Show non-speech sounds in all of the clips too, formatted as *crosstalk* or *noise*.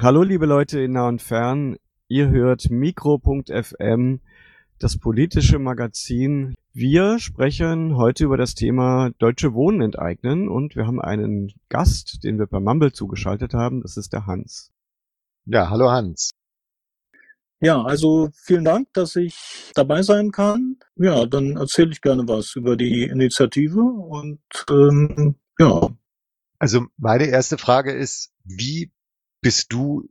Hallo liebe Leute in nah und fern, ihr hört Mikro.fm, das politische Magazin. Wir sprechen heute über das Thema Deutsche Wohnen enteignen und wir haben einen Gast, den wir per Mumble zugeschaltet haben, das ist der Hans. Ja, hallo Hans. Ja, also vielen Dank, dass ich dabei sein kann. Ja, dann erzähle ich gerne was über die Initiative und ähm, ja. Also meine erste Frage ist, wie bist du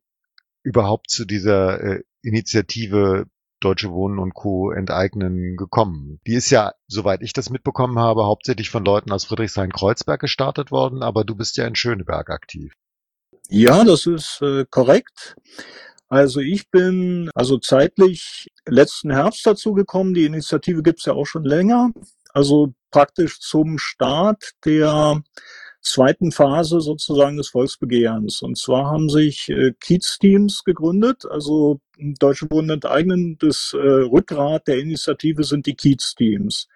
überhaupt zu dieser äh, Initiative Deutsche Wohnen und Co. enteignen gekommen? Die ist ja, soweit ich das mitbekommen habe, hauptsächlich von Leuten aus Friedrichshain-Kreuzberg gestartet worden, aber du bist ja in Schöneberg aktiv. Ja, das ist äh, korrekt. Also ich bin also zeitlich letzten Herbst dazu gekommen. Die Initiative gibt's ja auch schon länger. Also praktisch zum Start der zweiten Phase sozusagen des Volksbegehrens. Und zwar haben sich äh, Kiez-Teams gegründet, also Deutsche Wohnen enteignen. Das äh, Rückgrat der Initiative sind die Kiez-Teams.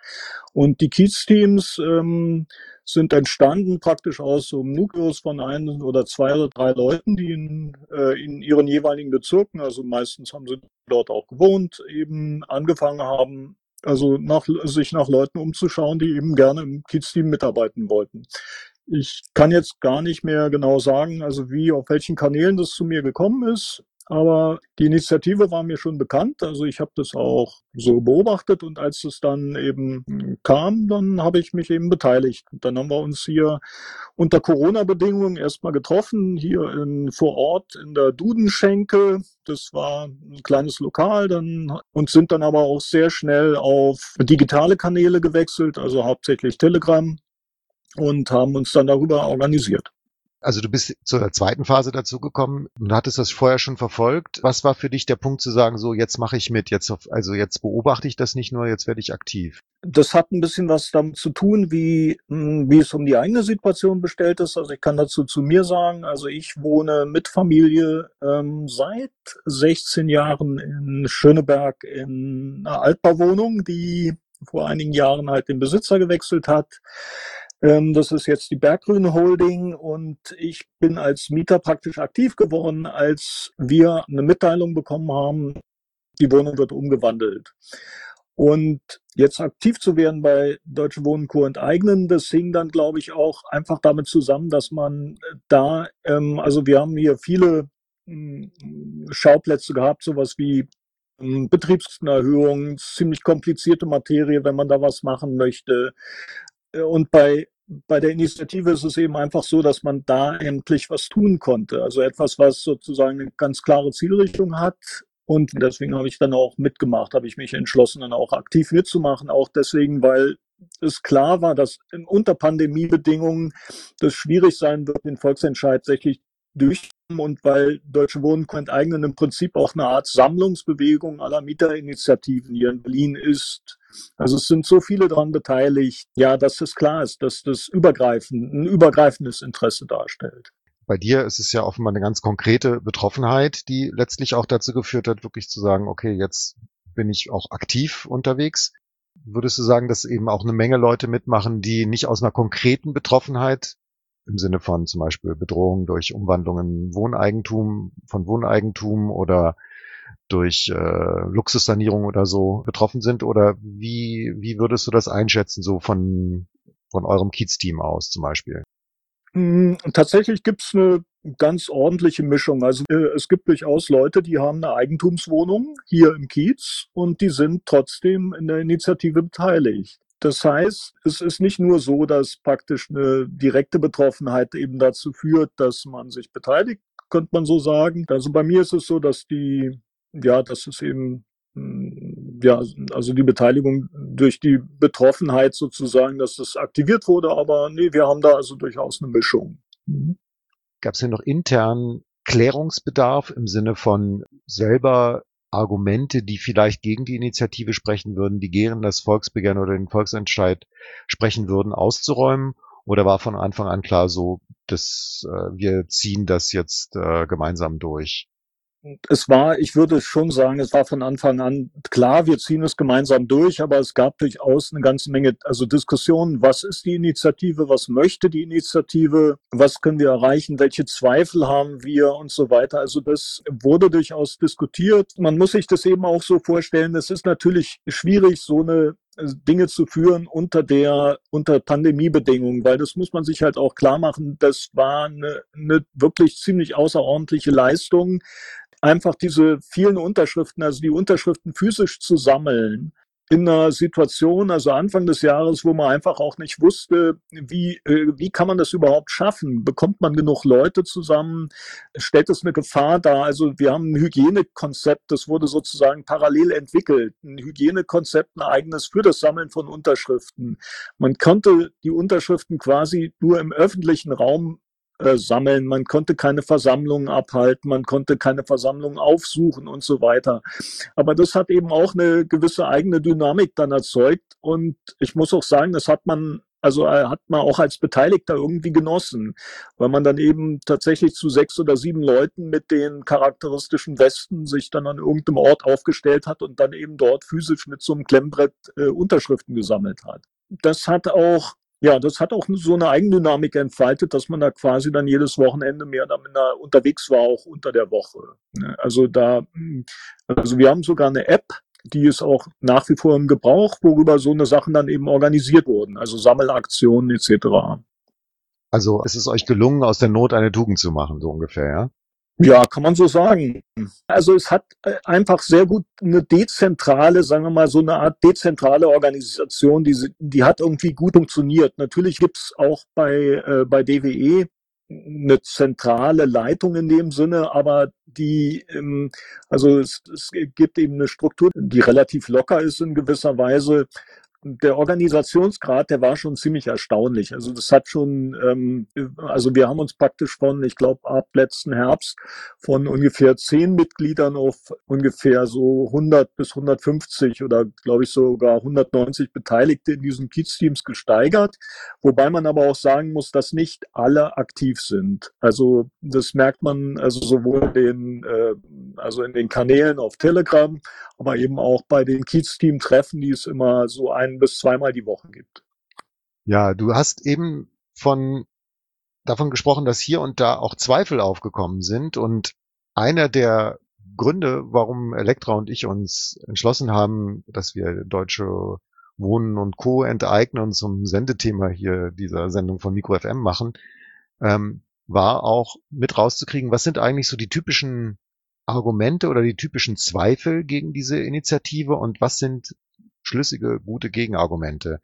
Und die Kiez-Teams ähm, sind entstanden praktisch aus so einem Nukleus von ein oder zwei oder drei Leuten, die in, äh, in ihren jeweiligen Bezirken, also meistens haben sie dort auch gewohnt, eben angefangen haben, also nach, sich nach Leuten umzuschauen, die eben gerne im Kiez-Team mitarbeiten wollten. Ich kann jetzt gar nicht mehr genau sagen, also wie, auf welchen Kanälen das zu mir gekommen ist. Aber die Initiative war mir schon bekannt. Also ich habe das auch so beobachtet und als es dann eben kam, dann habe ich mich eben beteiligt. Und dann haben wir uns hier unter Corona-Bedingungen erstmal getroffen, hier in, vor Ort in der Dudenschenke. Das war ein kleines Lokal dann und sind dann aber auch sehr schnell auf digitale Kanäle gewechselt, also hauptsächlich Telegram und haben uns dann darüber organisiert. Also du bist zur zweiten Phase dazugekommen und hattest das vorher schon verfolgt. Was war für dich der Punkt zu sagen, so jetzt mache ich mit, jetzt also jetzt beobachte ich das nicht nur, jetzt werde ich aktiv? Das hat ein bisschen was damit zu tun, wie, hm, wie es um die eigene Situation bestellt ist. Also ich kann dazu zu mir sagen, also ich wohne mit Familie ähm, seit 16 Jahren in Schöneberg in einer Altbauwohnung, die vor einigen Jahren halt den Besitzer gewechselt hat. Ähm, das ist jetzt die Berggrün Holding und ich bin als Mieter praktisch aktiv geworden, als wir eine Mitteilung bekommen haben, die Wohnung wird umgewandelt. Und jetzt aktiv zu werden bei Deutsche Wohnen Co. enteignen, das hing dann, glaube ich, auch einfach damit zusammen, dass man da, ähm, also wir haben hier viele ähm, Schauplätze gehabt, sowas wie ähm, Betriebserhöhung, ziemlich komplizierte Materie, wenn man da was machen möchte. Äh, und bei, bei der Initiative ist es eben einfach so, dass man da endlich was tun konnte. Also etwas, was sozusagen eine ganz klare Zielrichtung hat. Und deswegen habe ich dann auch mitgemacht, habe ich mich entschlossen, dann auch aktiv mitzumachen. Auch deswegen, weil es klar war, dass unter Pandemiebedingungen das schwierig sein wird, den Volksentscheid tatsächlich durch und weil Deutsche Wohnen enteignen im Prinzip auch eine Art Sammlungsbewegung aller Mieterinitiativen hier in Berlin ist. Also es sind so viele daran beteiligt, ja, dass es klar ist, dass das übergreifend, ein übergreifendes Interesse darstellt. Bei dir ist es ja offenbar eine ganz konkrete Betroffenheit, die letztlich auch dazu geführt hat, wirklich zu sagen, okay, jetzt bin ich auch aktiv unterwegs. Würdest du sagen, dass eben auch eine Menge Leute mitmachen, die nicht aus einer konkreten Betroffenheit im Sinne von zum Beispiel Bedrohung durch Umwandlungen Wohneigentum von Wohneigentum oder durch äh, Luxussanierung oder so betroffen sind? Oder wie, wie würdest du das einschätzen, so von, von eurem Kiez-Team aus zum Beispiel? Hm, tatsächlich gibt's eine ganz ordentliche Mischung. Also äh, es gibt durchaus Leute, die haben eine Eigentumswohnung hier im Kiez und die sind trotzdem in der Initiative beteiligt. Das heißt, es ist nicht nur so, dass praktisch eine direkte Betroffenheit eben dazu führt, dass man sich beteiligt, könnte man so sagen. Also bei mir ist es so, dass die, ja, dass es eben, hm, ja, also die Beteiligung durch die Betroffenheit sozusagen, dass das aktiviert wurde, aber nee, wir haben da also durchaus eine Mischung. Mhm. Gab es denn noch intern Klärungsbedarf im Sinne von selber Argumente, die vielleicht gegen die Initiative sprechen würden, die gegen das Volksbegehren oder den Volksentscheid sprechen würden, auszuräumen? Oder war von Anfang an klar so, dass äh, wir ziehen das jetzt äh, gemeinsam durch? Es war, ich würde schon sagen, es war von Anfang an klar, wir ziehen es gemeinsam durch, aber es gab durchaus eine ganze Menge, also Diskussionen, was ist die Initiative, was möchte die Initiative, was können wir erreichen, welche Zweifel haben wir? Und so weiter. Also das wurde durchaus diskutiert. Man muss sich das eben auch so vorstellen, es ist natürlich schwierig, so eine äh, Dinge zu führen unter der unter Pandemiebedingungen, weil das muss man sich halt auch klar machen. Das war eine, eine wirklich ziemlich außerordentliche Leistung, einfach diese vielen Unterschriften, also die Unterschriften physisch zu sammeln in einer Situation, also Anfang des Jahres, wo man einfach auch nicht wusste, wie, äh, wie kann man das überhaupt schaffen? Bekommt man genug Leute zusammen? Stellt es eine Gefahr dar? Also wir haben ein Hygienekonzept, das wurde sozusagen parallel entwickelt. Ein Hygienekonzept, ein eigenes für das Sammeln von Unterschriften. Man konnte die Unterschriften quasi nur im öffentlichen Raum äh, sammeln, man konnte keine Versammlungen abhalten, man konnte keine Versammlungen aufsuchen und so weiter. Aber das hat eben auch eine gewisse eigene Dynamik dann erzeugt und ich muss auch sagen, das hat man also äh, hat man auch als Beteiligter irgendwie genossen, weil man dann eben tatsächlich zu sechs oder sieben Leuten mit den charakteristischen Westen sich dann an irgendeinem Ort aufgestellt hat und dann eben dort physisch mit so einem Klemmbrett äh, Unterschriften gesammelt hat. Das hat auch ja, das hat auch so eine Eigendynamik entfaltet, dass man da quasi dann jedes Wochenende mehr oder minder unterwegs war, auch unter der Woche. Ne? Also da, also wir haben sogar eine App, die ist auch nach wie vor im Gebrauch, worüber so eine Sachen dann eben organisiert wurden, also Sammelaktionen etc. Also es ist euch gelungen, aus der Not eine Tugend zu machen, so ungefähr, ja? Ja, kann man so sagen. Also es hat äh, einfach sehr gut eine dezentrale, sagen wir mal, so eine Art dezentrale Organisation, die, die hat irgendwie gut funktioniert. Natürlich gibt's auch bei, äh, bei DWE eine zentrale Leitung in dem Sinne, aber die, ähm, also es, es gibt eben eine Struktur, die relativ locker ist in gewisser Weise der Organisationsgrad, der war schon ziemlich erstaunlich. Also das hat schon, ähm, also wir haben uns praktisch von, ich glaube, ab letzten Herbst von ungefähr zehn Mitgliedern auf ungefähr so 100 bis 150 oder glaube ich sogar 190 Beteiligte in diesen Kiez-Teams gesteigert. Wobei man aber auch sagen muss, dass nicht alle aktiv sind. Also das merkt man also sowohl den, äh, also in den Kanälen auf Telegram, aber eben auch bei den Kiez-Team-Treffen, die es immer so ein bis zweimal die Woche gibt. Ja, du hast eben von davon gesprochen, dass hier und da auch Zweifel aufgekommen sind und einer der Gründe, warum Elektra und ich uns entschlossen haben, dass wir deutsche Wohnen und Co. enteignen und zum Sendethema hier dieser Sendung von Mikro FM machen, ähm, war auch mit rauszukriegen, was sind eigentlich so die typischen Argumente oder die typischen Zweifel gegen diese Initiative und was sind schlüssige, gute Gegenargumente?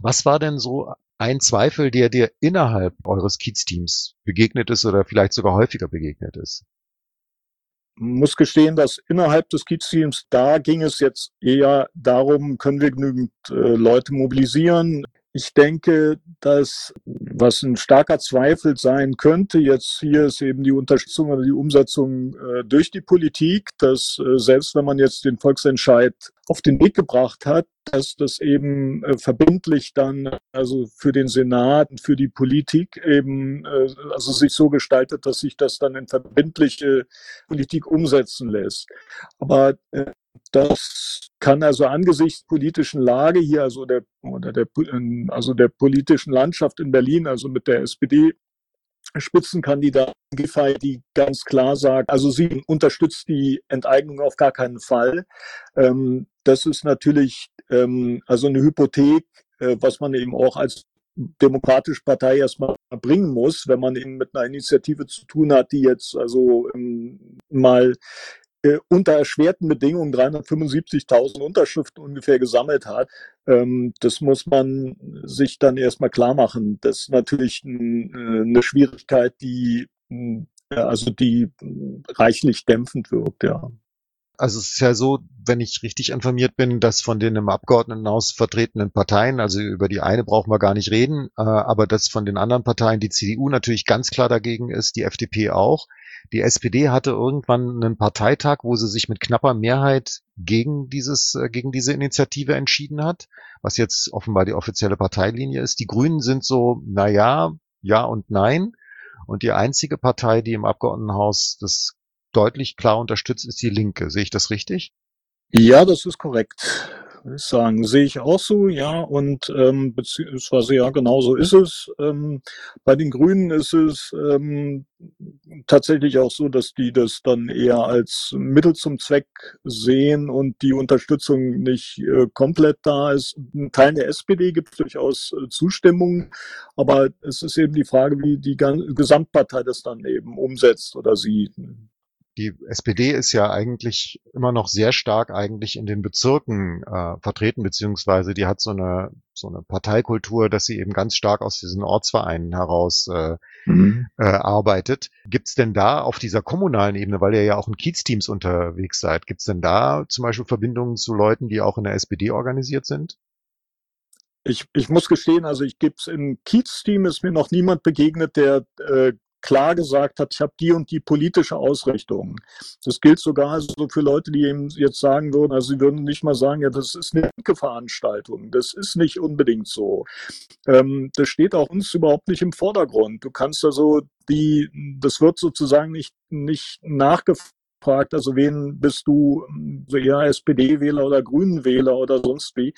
Was war denn so ein Zweifel, der dir innerhalb eures Kiez-Teams begegnet ist oder vielleicht sogar häufiger begegnet ist? muss gestehen, dass innerhalb des Kiez-Teams, da ging es jetzt eher darum, können wir genügend äh, Leute mobilisieren, ich denke, dass was ein starker Zweifel sein könnte, jetzt hier ist eben die Unterstützung oder die Umsetzung äh, durch die Politik, dass äh, selbst wenn man jetzt den Volksentscheid auf den Weg gebracht hat, dass das eben äh, verbindlich dann, also für den Senat und für die Politik eben, äh, also sich so gestaltet, dass sich das dann in verbindliche Politik umsetzen lässt. Aber äh, das kann also angesichts politischen Lage hier, also der, oder der, also der politischen Landschaft in Berlin, also mit der SPD Spitzenkandidatin Giffey, die ganz klar sagt, also sie unterstützt die Enteignung auf gar keinen Fall. Ähm, das ist natürlich ähm, also eine Hypothek, äh, was man eben auch als demokratische Partei erstmal bringen muss, wenn man eben mit einer Initiative zu tun hat, die jetzt also ähm, mal äh, unter erschwerten Bedingungen 375.000 Unterschriften ungefähr gesammelt hat. Ähm, das muss man sich dann erstmal klar machen. Das ist natürlich äh, eine Schwierigkeit, die äh, also die reichlich dämpfend wirkt, ja. Also es ist ja so, wenn ich richtig informiert bin, dass von den im Abgeordnetenhaus vertretenen Parteien, also über die eine brauchen wir gar nicht reden, äh, aber dass von den anderen Parteien die CDU natürlich ganz klar dagegen ist, die FDP auch. Die SPD hatte irgendwann einen Parteitag, wo sie sich mit knapper Mehrheit gegen dieses, äh, gegen diese Initiative entschieden hat, was jetzt offenbar die offizielle Parteilinie ist. Die Grünen sind so, na ja, ja und nein. Und die einzige Partei, die im Abgeordnetenhaus das deutlich klar unterstützt, ist die Linke. Sehe ich das richtig? Ja, das ist korrekt würde ich sagen. Sehe ich auch so, ja. Und ähm, beziehungsweise ja, genau so ist es. Ähm, bei den Grünen ist es ähm, tatsächlich auch so, dass die das dann eher als Mittel zum Zweck sehen und die Unterstützung nicht äh, komplett da ist. Ein Teil der SPD gibt durchaus äh, Zustimmung, aber es ist eben die Frage, wie die Gesamtpartei das dann eben umsetzt oder sieht die SPD ist ja eigentlich immer noch sehr stark eigentlich in den Bezirken äh, vertreten, beziehungsweise die hat so eine so eine Parteikultur, dass sie eben ganz stark aus diesen Ortsvereinen heraus äh, mhm. äh, arbeitet. Gibt's denn da auf dieser kommunalen Ebene, weil ihr ja auch in Kiezteams unterwegs seid, gibt's denn da zum Beispiel Verbindungen zu Leuten, die auch in der SPD organisiert sind? Ich, ich muss gestehen, also ich gebe es im Kiez-Team ist mir noch niemand begegnet, der äh, klar gesagt hat, ich habe die und die politische Ausrichtung. Das gilt sogar so für Leute, die eben jetzt sagen würden, also sie würden nicht mal sagen, ja, das ist eine linke Veranstaltung. Das ist nicht unbedingt so. Ähm, das steht auch uns überhaupt nicht im Vordergrund. Du kannst also die, das wird sozusagen nicht, nicht nachgefragt, also wen bist du, so eher SPD-Wähler oder Grünen-Wähler oder sonst wie.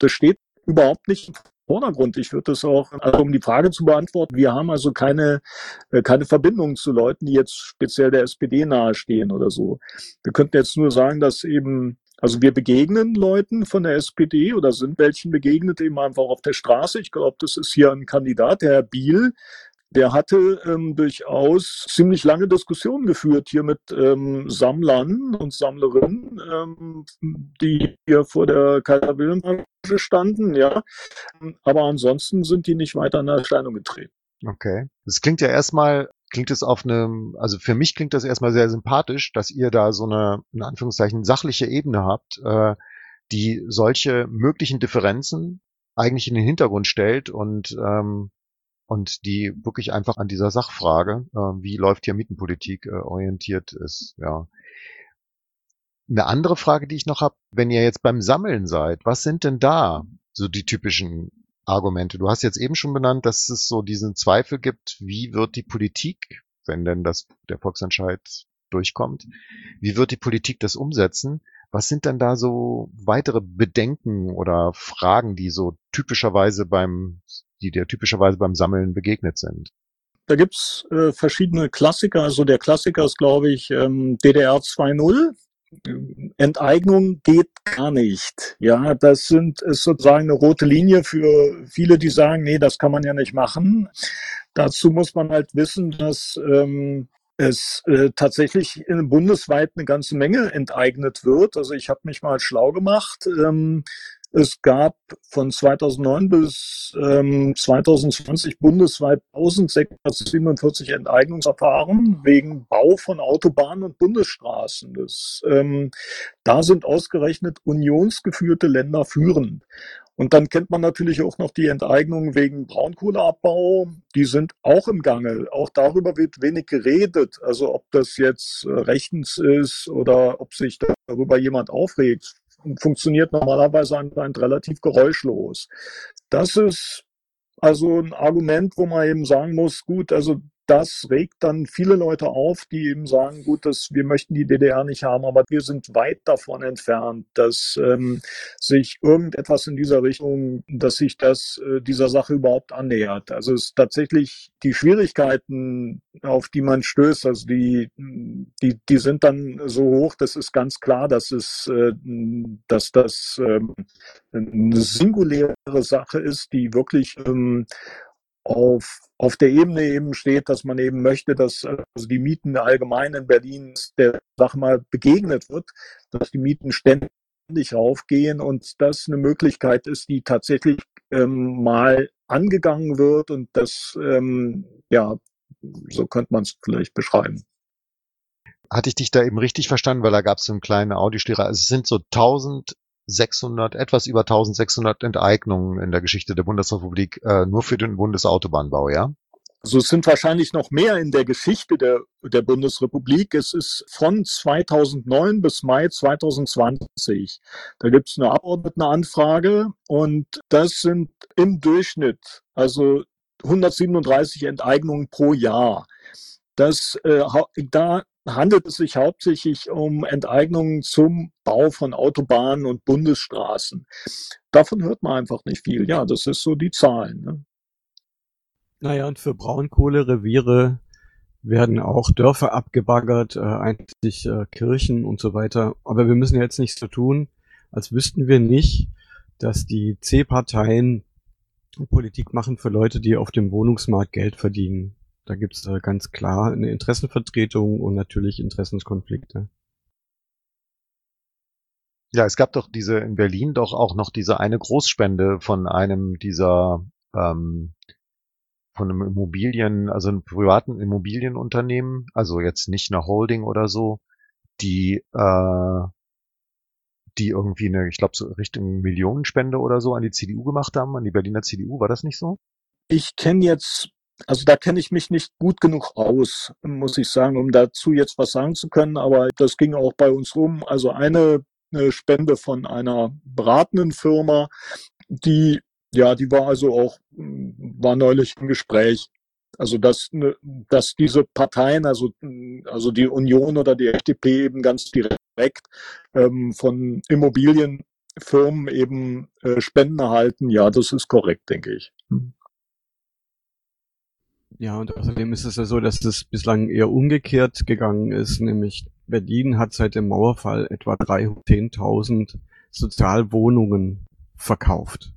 Das steht überhaupt nicht im Vordergrund. Ich würde das auch, also um die Frage zu beantworten, wir haben also keine, äh, keine Verbindung zu Leuten, die jetzt speziell der SPD nahestehen oder so. Wir könnten jetzt nur sagen, dass eben also wir begegnen Leuten von der SPD oder sind welchen begegnet eben einfach auf der Straße. Ich glaube, das ist hier ein Kandidat, der Herr Biel, der hatte ähm, durchaus ziemlich lange Diskussionen geführt hier mit ähm, Sammlern und Sammlerinnen, ähm, die hier vor der Kaiser Wilhelm standen, ja. Aber ansonsten sind die nicht weiter in Erscheinung getreten. Okay. Das klingt ja erstmal, klingt es auf einem, also für mich klingt das erstmal sehr sympathisch, dass ihr da so eine, in Anführungszeichen, sachliche Ebene habt, äh, die solche möglichen Differenzen eigentlich in den Hintergrund stellt und ähm, und die wirklich einfach an dieser Sachfrage, äh, wie läuft hier Mietenpolitik, äh, orientiert ist. Ja. Eine andere Frage, die ich noch habe, wenn ihr jetzt beim Sammeln seid, was sind denn da so die typischen Argumente? Du hast jetzt eben schon benannt, dass es so diesen Zweifel gibt, wie wird die Politik, wenn denn das der Volksentscheid durchkommt, wie wird die Politik das umsetzen? Was sind denn da so weitere Bedenken oder Fragen, die so typischerweise beim die dir typischerweise beim Sammeln begegnet sind? Da gibt's äh, verschiedene Klassiker. Also der Klassiker ist, glaube ich, ähm, DDR 2.0. Enteignung geht gar nicht. Ja, das sind, ist sozusagen eine rote Linie für viele, die sagen, nee, das kann man ja nicht machen. Dazu muss man halt wissen, dass ähm, es äh, tatsächlich in, bundesweit eine ganze Menge enteignet wird. Also ich habe mich mal schlau gemacht. Ähm, es gab von 2009 bis ähm, 2020 bundesweit 1647 Enteignungsverfahren wegen Bau von Autobahnen und Bundesstraßen. Das, ähm, da sind ausgerechnet unionsgeführte Länder führend. Und dann kennt man natürlich auch noch die Enteignungen wegen Braunkohleabbau. Die sind auch im Gange. Auch darüber wird wenig geredet. Also ob das jetzt äh, rechtens ist oder ob sich darüber jemand aufregt funktioniert normalerweise anscheinend relativ geräuschlos. Das ist also ein Argument, wo man eben sagen muss, gut, also das regt dann viele Leute auf, die eben sagen, gut, dass wir möchten die DDR nicht haben, aber wir sind weit davon entfernt, dass ähm, sich irgendetwas in dieser Richtung, dass sich das äh, dieser Sache überhaupt annähert. Also es ist tatsächlich die Schwierigkeiten, auf die man stößt, also die, die, die sind dann so hoch, das ist ganz klar, dass es, äh, dass das ähm, eine singuläre Sache ist, die wirklich ähm, auf, auf der Ebene eben steht, dass man eben möchte, dass also die Mieten allgemein in Berlin der Sache mal begegnet wird, dass die Mieten ständig raufgehen und das eine Möglichkeit ist, die tatsächlich ähm, mal angegangen wird und das, ähm, ja, so könnte man es vielleicht beschreiben. Hatte ich dich da eben richtig verstanden, weil da gab es so einen kleinen Audiostehrer. Also es sind so 1000 600, etwas über 1600 Enteignungen in der Geschichte der Bundesrepublik äh, nur für den Bundesautobahnbau, ja? Also es sind wahrscheinlich noch mehr in der Geschichte der, der Bundesrepublik. Es ist von 2009 bis Mai 2020. Da gibt es eine Abgeordnetenanfrage und das sind im Durchschnitt also 137 Enteignungen pro Jahr. Das, äh, da handelt es sich hauptsächlich um Enteignungen zum Bau von Autobahnen und Bundesstraßen. Davon hört man einfach nicht viel. Ja, das ist so die Zahlen. Ne? Naja, und für Braunkohlereviere werden auch Dörfer abgebaggert, äh, eigentlich äh, Kirchen und so weiter. Aber wir müssen jetzt nicht so tun, als wüssten wir nicht, dass die C-Parteien Politik machen für Leute, die auf dem Wohnungsmarkt Geld verdienen. Da gibt's äh, ganz klar eine Interessenvertretung und natürlich Interessenskonflikte. Ja, es gab doch diese in Berlin doch auch noch diese eine Großspende von einem dieser ähm, von einem Immobilien, also einem privaten Immobilienunternehmen, also jetzt nicht eine Holding oder so, die äh, die irgendwie eine, ich glaube, so Richtung Millionenspende oder so an die CDU gemacht haben, an die Berliner CDU, war das nicht so? Ich kenne jetzt, also da kenne ich mich nicht gut genug aus, muss ich sagen, um dazu jetzt was sagen zu können, aber das ging auch bei uns rum. Also eine, eine Spende von einer beratenden Firma, die ja, die war also auch, war neulich im Gespräch. Also dass, ne, dass diese Parteien, also, also die Union oder die FDP eben ganz direkt ähm, von Immobilienfirmen eben äh, Spenden erhalten, ja, das ist korrekt, denke ich. Hm. Ja, und außerdem ist es ja so, dass das bislang eher umgekehrt gegangen ist, nämlich Berlin hat seit dem Mauerfall etwa 310.000 Sozialwohnungen verkauft.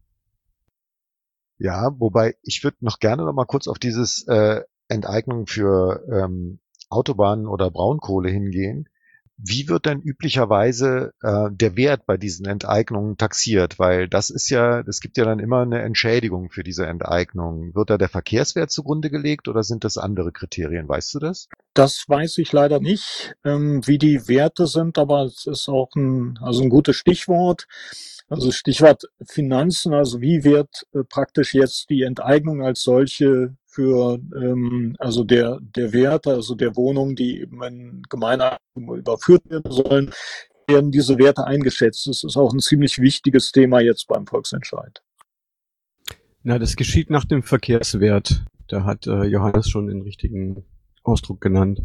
Ja, wobei ich würde noch gerne noch mal kurz auf dieses äh, Enteignung für ähm, Autobahnen oder Braunkohle hingehen. Wie wird denn üblicherweise äh, der Wert bei diesen Enteignungen taxiert? Weil das ist ja, es gibt ja dann immer eine Entschädigung für diese Enteignung. Wird da der Verkehrswert zugrunde gelegt oder sind das andere Kriterien? Weißt du das? Das weiß ich leider nicht, ähm, wie die Werte sind, aber es ist auch ein, also ein gutes Stichwort. Also Stichwort Finanzen, also wie wird äh, praktisch jetzt die Enteignung als solche für ähm, also der der Werte, also der Wohnungen, die eben in Gemeineigentum überführt werden sollen, werden diese Werte eingeschätzt. Das ist auch ein ziemlich wichtiges Thema jetzt beim Volksentscheid. Na, das geschieht nach dem Verkehrswert. Da hat äh, Johannes schon den richtigen Ausdruck genannt.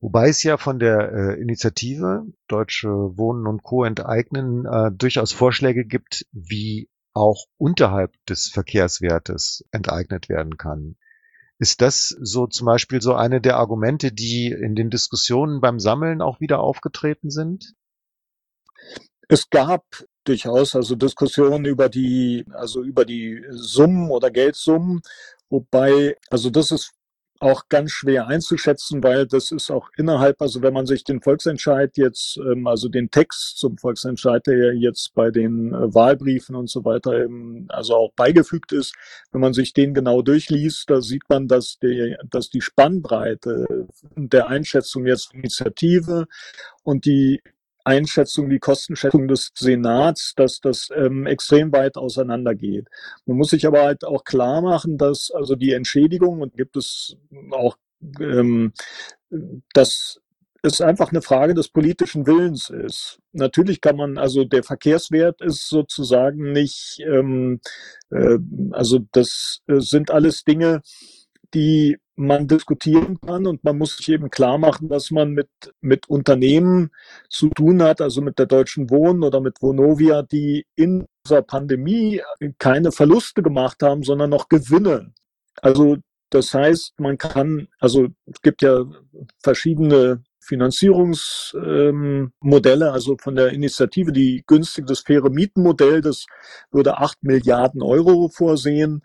Wobei es ja von der äh, Initiative Deutsche Wohnen und Co. enteignen äh, durchaus Vorschläge gibt, wie auch unterhalb des Verkehrswertes enteignet werden kann. Ist das so zum Beispiel so eine der Argumente, die in den Diskussionen beim Sammeln auch wieder aufgetreten sind? Es gab durchaus also Diskussionen über die, also über die Summen oder Geldsummen, wobei, also das ist auch ganz schwer einzuschätzen, weil das ist auch innerhalb, also wenn man sich den Volksentscheid jetzt, ähm, also den Text zum Volksentscheid, der jetzt bei den äh, Wahlbriefen und so weiter eben, also auch beigefügt ist, wenn man sich den genau durchliest, da sieht man, dass die, dass die Spannbreite der Einschätzung jetzt Initiative und die Einschätzung, die Kostenschätzung des Senats, dass das ähm, extrem weit auseinandergeht. Man muss sich aber halt auch klar machen, dass also die Entschädigung und gibt es auch, ähm, dass es einfach eine Frage des politischen Willens ist. Natürlich kann man, also der Verkehrswert ist sozusagen nicht, ähm, äh, also das äh, sind alles Dinge, die man diskutieren kann und man muss sich eben klar machen, dass man mit, mit Unternehmen zu tun hat, also mit der Deutschen Wohnen oder mit Vonovia, die in dieser Pandemie keine Verluste gemacht haben, sondern noch Gewinne. Also das heißt, man kann, also es gibt ja verschiedene Finanzierungsmodelle, ähm, also von der Initiative, die günstig das faire Mietenmodell, das würde acht Milliarden Euro vorsehen.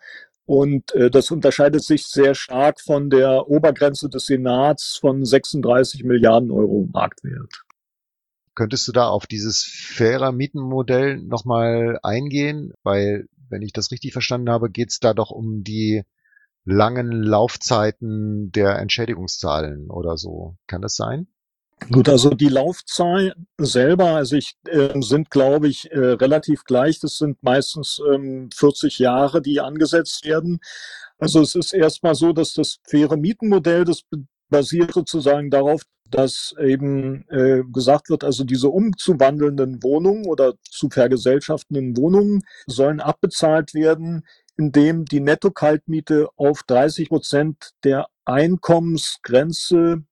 Und äh, das unterscheidet sich sehr stark von der Obergrenze des Senats von 36 Milliarden Euro Marktwert. Könntest du da auf dieses fairer Mietenmodell nochmal eingehen? Weil, wenn ich das richtig verstanden habe, geht es da doch um die langen Laufzeiten der Entschädigungszahlen oder so. Kann das sein? Gut, also die Laufzeit selber, also ich, äh, sind, glaube ich, äh, relativ gleich. Das sind meistens ähm, 40 Jahre, die angesetzt werden. Also es ist erstmal so, dass das faire Mietenmodell, das basiert sozusagen darauf, dass eben äh, gesagt wird, also diese umzuwandelnden Wohnungen oder zu vergesellschaftenden Wohnungen sollen abbezahlt werden, indem die Netto-Kaltmiete auf 30 Prozent der Einkommensgrenze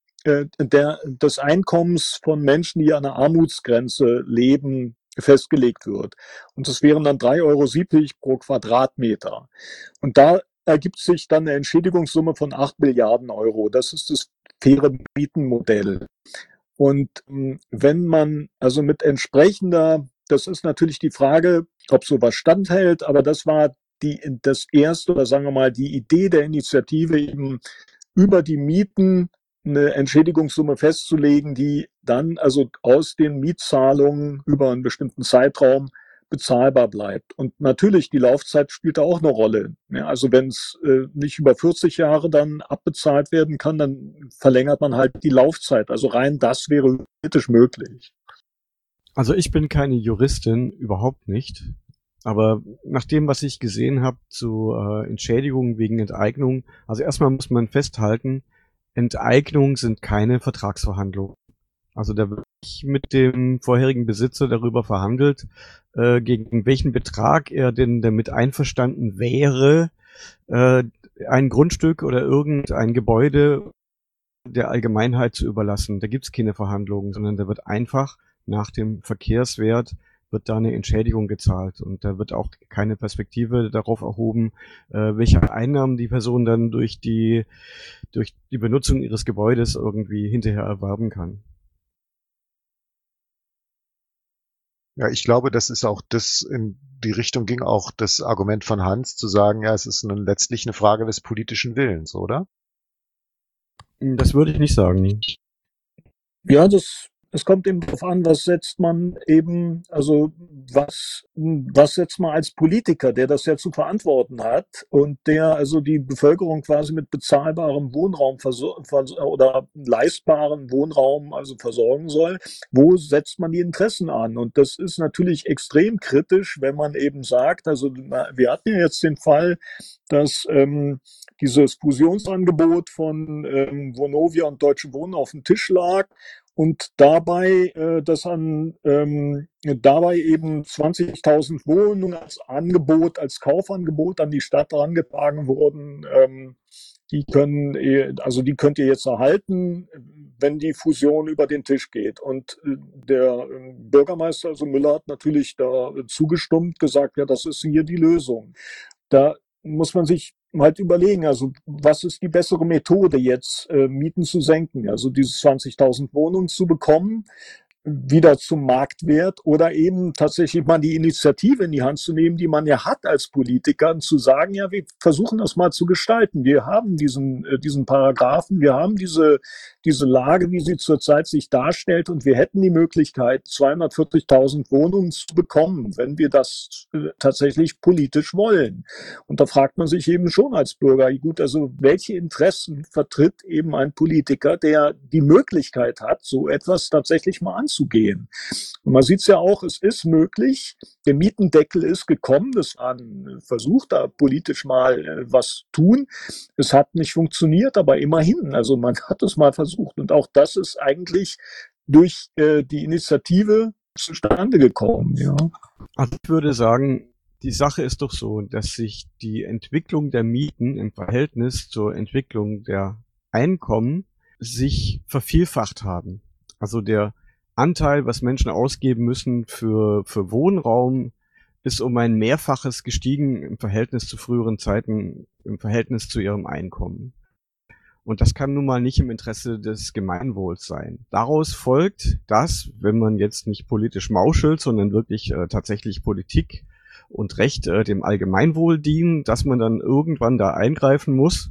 der, des Einkommens von Menschen, die an der Armutsgrenze leben, festgelegt wird. Und das wären dann 3,70 Euro pro Quadratmeter. Und da ergibt sich dann eine Entschädigungssumme von 8 Milliarden Euro. Das ist das faire Mietenmodell. Und ähm, wenn man also mit entsprechender, das ist natürlich die Frage, ob sowas standhält, aber das war die, das erste oder sagen wir mal die Idee der Initiative eben über die Mieten eine Entschädigungssumme festzulegen, die dann also aus den Mietzahlungen über einen bestimmten Zeitraum bezahlbar bleibt. Und natürlich, die Laufzeit spielt da auch eine Rolle. Ja, also wenn es äh, nicht über 40 Jahre dann abbezahlt werden kann, dann verlängert man halt die Laufzeit. Also rein das wäre theoretisch möglich. Also ich bin keine Juristin, überhaupt nicht. Aber nach dem, was ich gesehen habe zu äh, Entschädigungen wegen Enteignung, also erstmal muss man festhalten, Enteignungen sind keine Vertragsverhandlungen. Also da wird nicht mit dem vorherigen Besitzer darüber verhandelt, äh, gegen welchen Betrag er denn damit einverstanden wäre, äh, ein Grundstück oder irgendein Gebäude der Allgemeinheit zu überlassen. Da gibt's keine Verhandlungen, sondern da wird einfach nach dem Verkehrswert wird da eine Entschädigung gezahlt und da wird auch keine Perspektive darauf erhoben, äh, welche Einnahmen die Person dann durch die durch die Benutzung ihres Gebäudes irgendwie hinterher erwerben kann. Ja, ich glaube, das ist auch das, in die Richtung ging auch das Argument von Hans, zu sagen, ja, es ist nun letztlich eine Frage des politischen Willens, oder? Das würde ich nicht sagen. Ja, das es kommt eben darauf an, was setzt man eben, also was, was setzt man als Politiker, der das ja zu verantworten hat und der also die Bevölkerung quasi mit bezahlbarem Wohnraum oder leistbarem Wohnraum also versorgen soll. Wo setzt man die Interessen an? Und das ist natürlich extrem kritisch, wenn man eben sagt, also wir hatten ja jetzt den Fall, dass ähm, dieses Fusionsangebot von ähm, Vonovia und Deutsche Wohnen auf dem Tisch lag und dabei, äh, dass an ähm, dabei eben 20.000 Wohnungen als Angebot, als Kaufangebot an die Stadt herangetragen wurden. Ähm, die können, also die könnt ihr jetzt erhalten, wenn die Fusion über den Tisch geht. Und äh, der ähm, Bürgermeister, also Müller, hat natürlich da zugestimmt, gesagt, ja, das ist hier die Lösung. Da muss man sich halt überlegen, also was ist die bessere Methode jetzt, äh, Mieten zu senken, also diese 20.000 Wohnungen zu bekommen, wieder zum Marktwert oder eben tatsächlich mal die Initiative in die Hand zu nehmen, die man ja hat als Politiker und zu sagen, ja, wir versuchen das mal zu gestalten. Wir haben diesen, äh, diesen Paragraphen, wir haben diese, diese Lage, wie sie zurzeit sich darstellt und wir hätten die Möglichkeit, 240.000 Wohnungen zu bekommen, wenn wir das äh, tatsächlich politisch wollen. Und da fragt man sich eben schon als Bürger, gut, also welche Interessen vertritt eben ein Politiker, der die Möglichkeit hat, so etwas tatsächlich mal anzunehmen? Anzugehen. Und man sieht es ja auch, es ist möglich. Der Mietendeckel ist gekommen. Das war ein Versuch, da politisch mal äh, was tun. Es hat nicht funktioniert, aber immerhin. Also man *laughs* hat es mal versucht. Und auch das ist eigentlich durch äh, die Initiative zustande gekommen. Ja. Also ich würde sagen, die Sache ist doch so, dass sich die Entwicklung der Mieten im Verhältnis zur Entwicklung der Einkommen sich vervielfacht haben. Also der Anteil, was Menschen ausgeben müssen für, für Wohnraum, ist um ein Mehrfaches gestiegen im Verhältnis zu früheren Zeiten, im Verhältnis zu ihrem Einkommen. Und das kann nun mal nicht im Interesse des Gemeinwohls sein. Daraus folgt, dass, wenn man jetzt nicht politisch mauschelt, sondern wirklich äh, tatsächlich Politik und Recht äh, dem Allgemeinwohl dienen, dass man dann irgendwann da eingreifen muss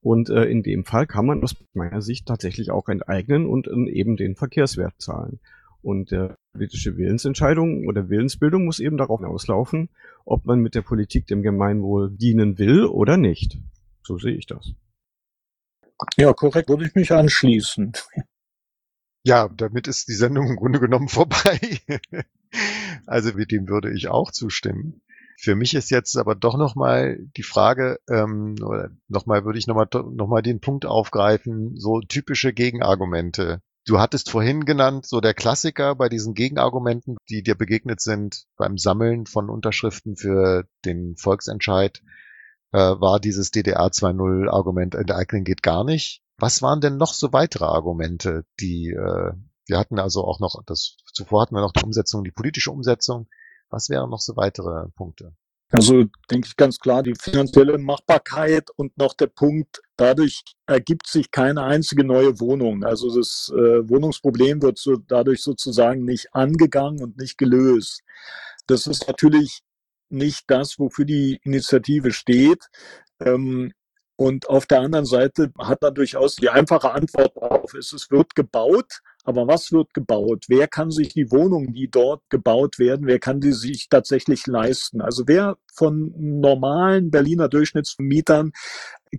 und äh, in dem Fall kann man aus meiner Sicht tatsächlich auch enteignen und äh, eben den Verkehrswert zahlen. Und der politische Willensentscheidung oder Willensbildung muss eben darauf hinauslaufen, ob man mit der Politik dem Gemeinwohl dienen will oder nicht. So sehe ich das. Ja, korrekt, würde ich mich anschließen. Ja, damit ist die Sendung im Grunde genommen vorbei. *laughs* also mit dem würde ich auch zustimmen. Für mich ist jetzt aber doch nochmal die Frage, ähm, nochmal würde ich nochmal noch mal den Punkt aufgreifen, so typische Gegenargumente. Du hattest vorhin genannt, so der Klassiker bei diesen Gegenargumenten, die dir begegnet sind beim Sammeln von Unterschriften für den Volksentscheid, äh, war dieses DDR 2.0 Argument, enteignen geht gar nicht. Was waren denn noch so weitere Argumente, die äh, wir hatten also auch noch das zuvor hatten wir noch die Umsetzung, die politische Umsetzung. Was wären noch so weitere Punkte? Also denke ich ganz klar, die finanzielle Machbarkeit und noch der Punkt, dadurch ergibt sich keine einzige neue Wohnung. Also das äh, Wohnungsproblem wird so, dadurch sozusagen nicht angegangen und nicht gelöst. Das ist natürlich nicht das, wofür die Initiative steht. Ähm, und auf der anderen Seite hat er durchaus die einfache Antwort darauf es wird gebaut, aber was wird gebaut? Wer kann sich die Wohnungen, die dort gebaut werden, wer kann die sich tatsächlich leisten? Also wer von normalen Berliner Durchschnittsmietern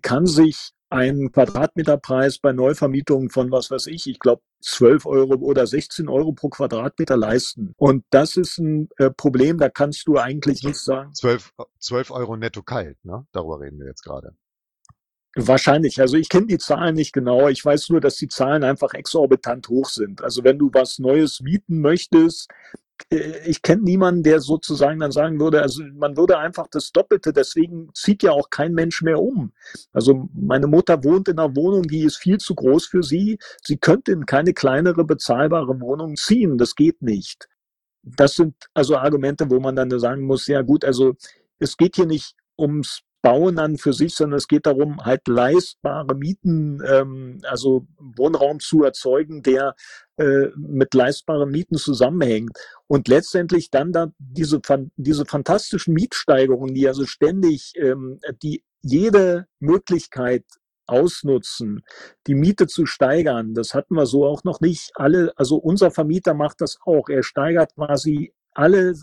kann sich einen Quadratmeterpreis bei Neuvermietungen von was weiß ich, ich glaube 12 Euro oder 16 Euro pro Quadratmeter leisten. Und das ist ein äh, Problem, da kannst du eigentlich nicht sagen. 12, 12 Euro netto kalt, ne? Darüber reden wir jetzt gerade. Wahrscheinlich. Also ich kenne die Zahlen nicht genau. Ich weiß nur, dass die Zahlen einfach exorbitant hoch sind. Also wenn du was Neues mieten möchtest, äh, ich kenne niemanden, der sozusagen dann sagen würde, also man würde einfach das Doppelte, deswegen zieht ja auch kein Mensch mehr um. Also meine Mutter wohnt in einer Wohnung, die ist viel zu groß für sie. Sie könnte in keine kleinere bezahlbare Wohnung ziehen. Das geht nicht. Das sind also Argumente, wo man dann sagen muss, ja gut, also es geht hier nicht ums Bauen an für sich, sondern es geht darum, halt leistbare Mieten, ähm, also Wohnraum zu erzeugen, der äh, mit leistbaren Mieten zusammenhängt. Und letztendlich dann da diese, diese fantastischen Mietsteigerungen, die also ständig, ähm, die jede Möglichkeit ausnutzen, die Miete zu steigern. Das hatten wir so auch noch nicht. Alle, also unser Vermieter macht das auch. Er steigert quasi alle,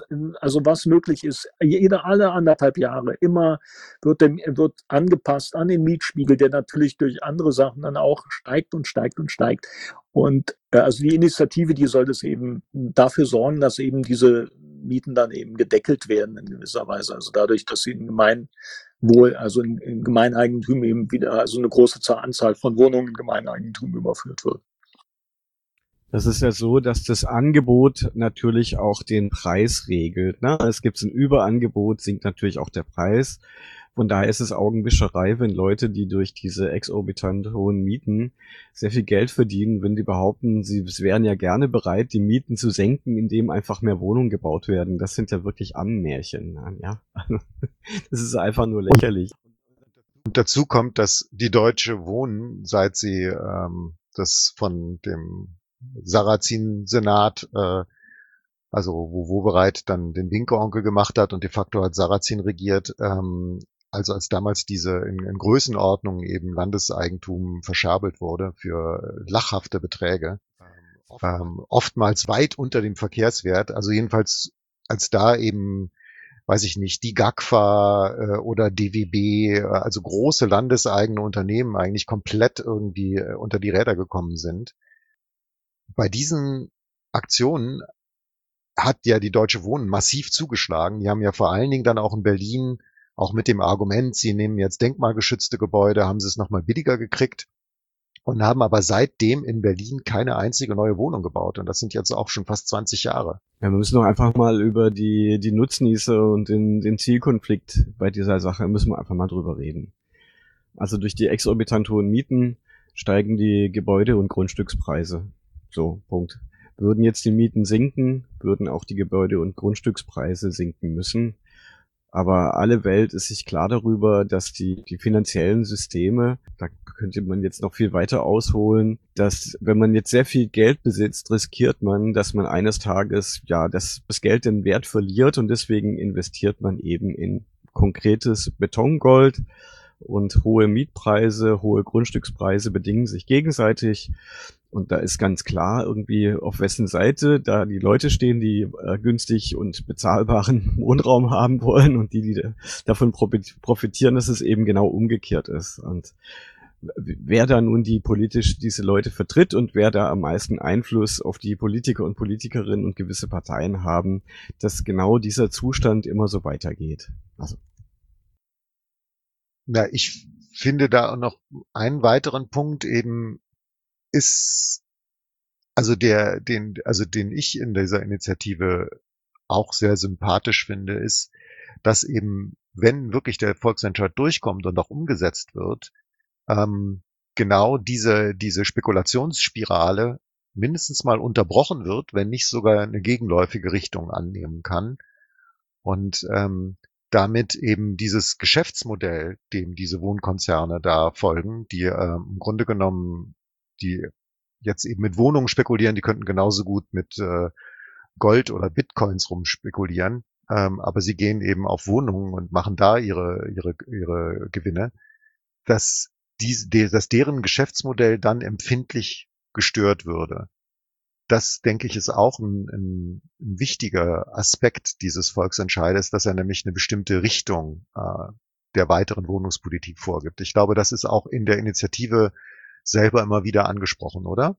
also was möglich ist, jeder alle anderthalb Jahre immer wird, dem, wird angepasst an den Mietspiegel, der natürlich durch andere Sachen dann auch steigt und steigt und steigt. Und äh, also die Initiative, die soll das eben dafür sorgen, dass eben diese Mieten dann eben gedeckelt werden in gewisser Weise. Also dadurch, dass sie in Gemeinwohl, also in, in Gemeineigentum eben wieder, also eine große Anzahl von Wohnungen in Gemeineigentum überführt wird. Das ist ja so, dass das Angebot natürlich auch den Preis regelt. Ne? Es gibt ein Überangebot, sinkt natürlich auch der Preis. Von daher ist es Augenwischerei, wenn Leute, die durch diese exorbitant hohen Mieten sehr viel Geld verdienen, wenn die behaupten, sie wären ja gerne bereit, die Mieten zu senken, indem einfach mehr Wohnungen gebaut werden. Das sind ja wirklich Ammärchen. Ja, *laughs* das ist einfach nur lächerlich. Und dazu kommt, dass die Deutsche Wohnen, seit sie ähm, das von dem Sarrazin-Senat, äh, also wo wo bereit dann den Winke-Onkel gemacht hat und de facto hat Sarrazin regiert, ähm, also als damals diese in, in Größenordnung eben Landeseigentum verscherbelt wurde für lachhafte Beträge, ähm, oftmals. weit unter dem Verkehrswert, also jedenfalls als da eben weiß ich nicht, die GAGFA äh, oder DWB, äh, also große landeseigene Unternehmen eigentlich komplett irgendwie äh, unter die Räder gekommen sind, bei diesen Aktionen hat ja die Deutsche Wohnen massiv zugeschlagen. Die haben ja vor allen Dingen dann auch in Berlin auch mit dem Argument, sie nehmen jetzt denkmalgeschützte Gebäude, haben sie es nochmal billiger gekriegt und haben aber seitdem in Berlin keine einzige neue Wohnung gebaut. Und das sind jetzt auch schon fast 20 Jahre. Ja, wir müssen doch einfach mal über die, die Nutznieße und den, den Zielkonflikt bei dieser Sache müssen wir einfach mal drüber reden. Also durch die exorbitant hohen Mieten steigen die Gebäude- und Grundstückspreise. So, Punkt. Würden jetzt die Mieten sinken, würden auch die Gebäude- und Grundstückspreise sinken müssen. Aber alle Welt ist sich klar darüber, dass die, die finanziellen Systeme, da könnte man jetzt noch viel weiter ausholen, dass wenn man jetzt sehr viel Geld besitzt, riskiert man, dass man eines Tages, ja, das, das Geld den Wert verliert und deswegen investiert man eben in konkretes Betongold und hohe Mietpreise, hohe Grundstückspreise bedingen sich gegenseitig. Und da ist ganz klar irgendwie auf wessen Seite da die Leute stehen, die äh, günstig und bezahlbaren *laughs* Wohnraum haben wollen und die, die davon profitieren, dass es eben genau umgekehrt ist. Und wer da nun die politisch diese Leute vertritt und wer da am meisten Einfluss auf die Politiker und Politikerinnen und gewisse Parteien haben, dass genau dieser Zustand immer so weitergeht. Also. Na, ich finde da noch einen weiteren Punkt eben ist, also der, den, also den ich in dieser Initiative auch sehr sympathisch finde, ist, dass eben, wenn wirklich der Volksentscheid durchkommt und auch umgesetzt wird, ähm, genau diese, diese Spekulationsspirale mindestens mal unterbrochen wird, wenn nicht sogar eine gegenläufige Richtung annehmen kann. Und ähm, damit eben dieses Geschäftsmodell, dem diese Wohnkonzerne da folgen, die ähm, im Grunde genommen, die jetzt eben mit Wohnungen spekulieren, die könnten genauso gut mit äh, Gold oder Bitcoins rumspekulieren, ähm, aber sie gehen eben auf Wohnungen und machen da ihre ihre ihre Gewinne, dass die, dass deren Geschäftsmodell dann empfindlich gestört würde das, denke ich, ist auch ein, ein, ein, wichtiger Aspekt dieses Volksentscheides, dass er nämlich eine bestimmte Richtung äh, der weiteren Wohnungspolitik vorgibt. Ich glaube, das ist auch in der Initiative selber immer wieder angesprochen, oder?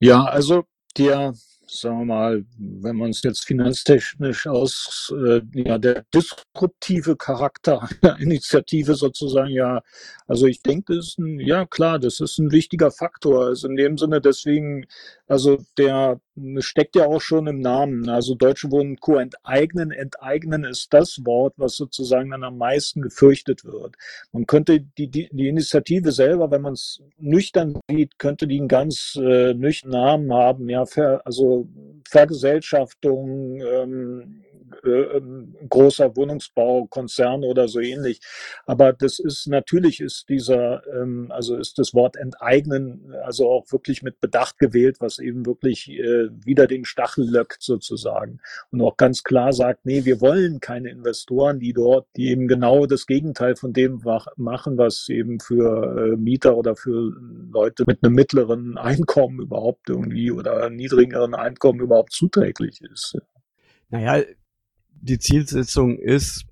Ja, also der sagen wir mal, wenn man es jetzt finanztechnisch aus, äh, ja, der disruptive Charakter der *laughs* Initiative sozusagen, ja, also ich denke, das ist ein, ja klar, das ist ein wichtiger Faktor. Also in dem Sinne, deswegen, also der steckt ja auch schon im Namen. Also Deutsche Wohnen Co. enteignen. Enteignen ist das Wort, was sozusagen dann am meisten gefürchtet wird. Man könnte die, die, die Initiative selber, wenn man es nüchtern sieht, könnte die einen ganz äh, nüchternen Namen haben. Ja, ver, also Vergesellschaftung, ähm, äh, großer Wohnungsbaukonzern oder so ähnlich. Aber das ist natürlich ist dieser, ähm, also ist das Wort enteignen also auch wirklich mit Bedacht gewählt, was eben wirklich äh, wieder den Stachel löckt sozusagen und auch ganz klar sagt, nee, wir wollen keine Investoren, die dort, die eben genau das Gegenteil von dem machen, was eben für äh, Mieter oder für Leute mit einem mittleren Einkommen überhaupt irgendwie oder niedrigeren Einkommen überhaupt zuträglich ist. Naja, die Zielsetzung ist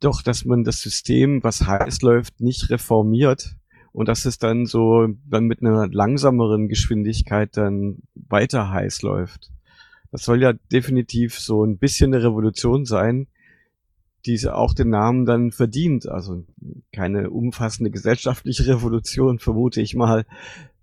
doch, dass man das System, was heiß läuft, nicht reformiert und dass es dann so dann mit einer langsameren Geschwindigkeit dann weiter heiß läuft. Das soll ja definitiv so ein bisschen eine Revolution sein, die auch den Namen dann verdient. Also keine umfassende gesellschaftliche *laughs* Revolution, vermute ich mal,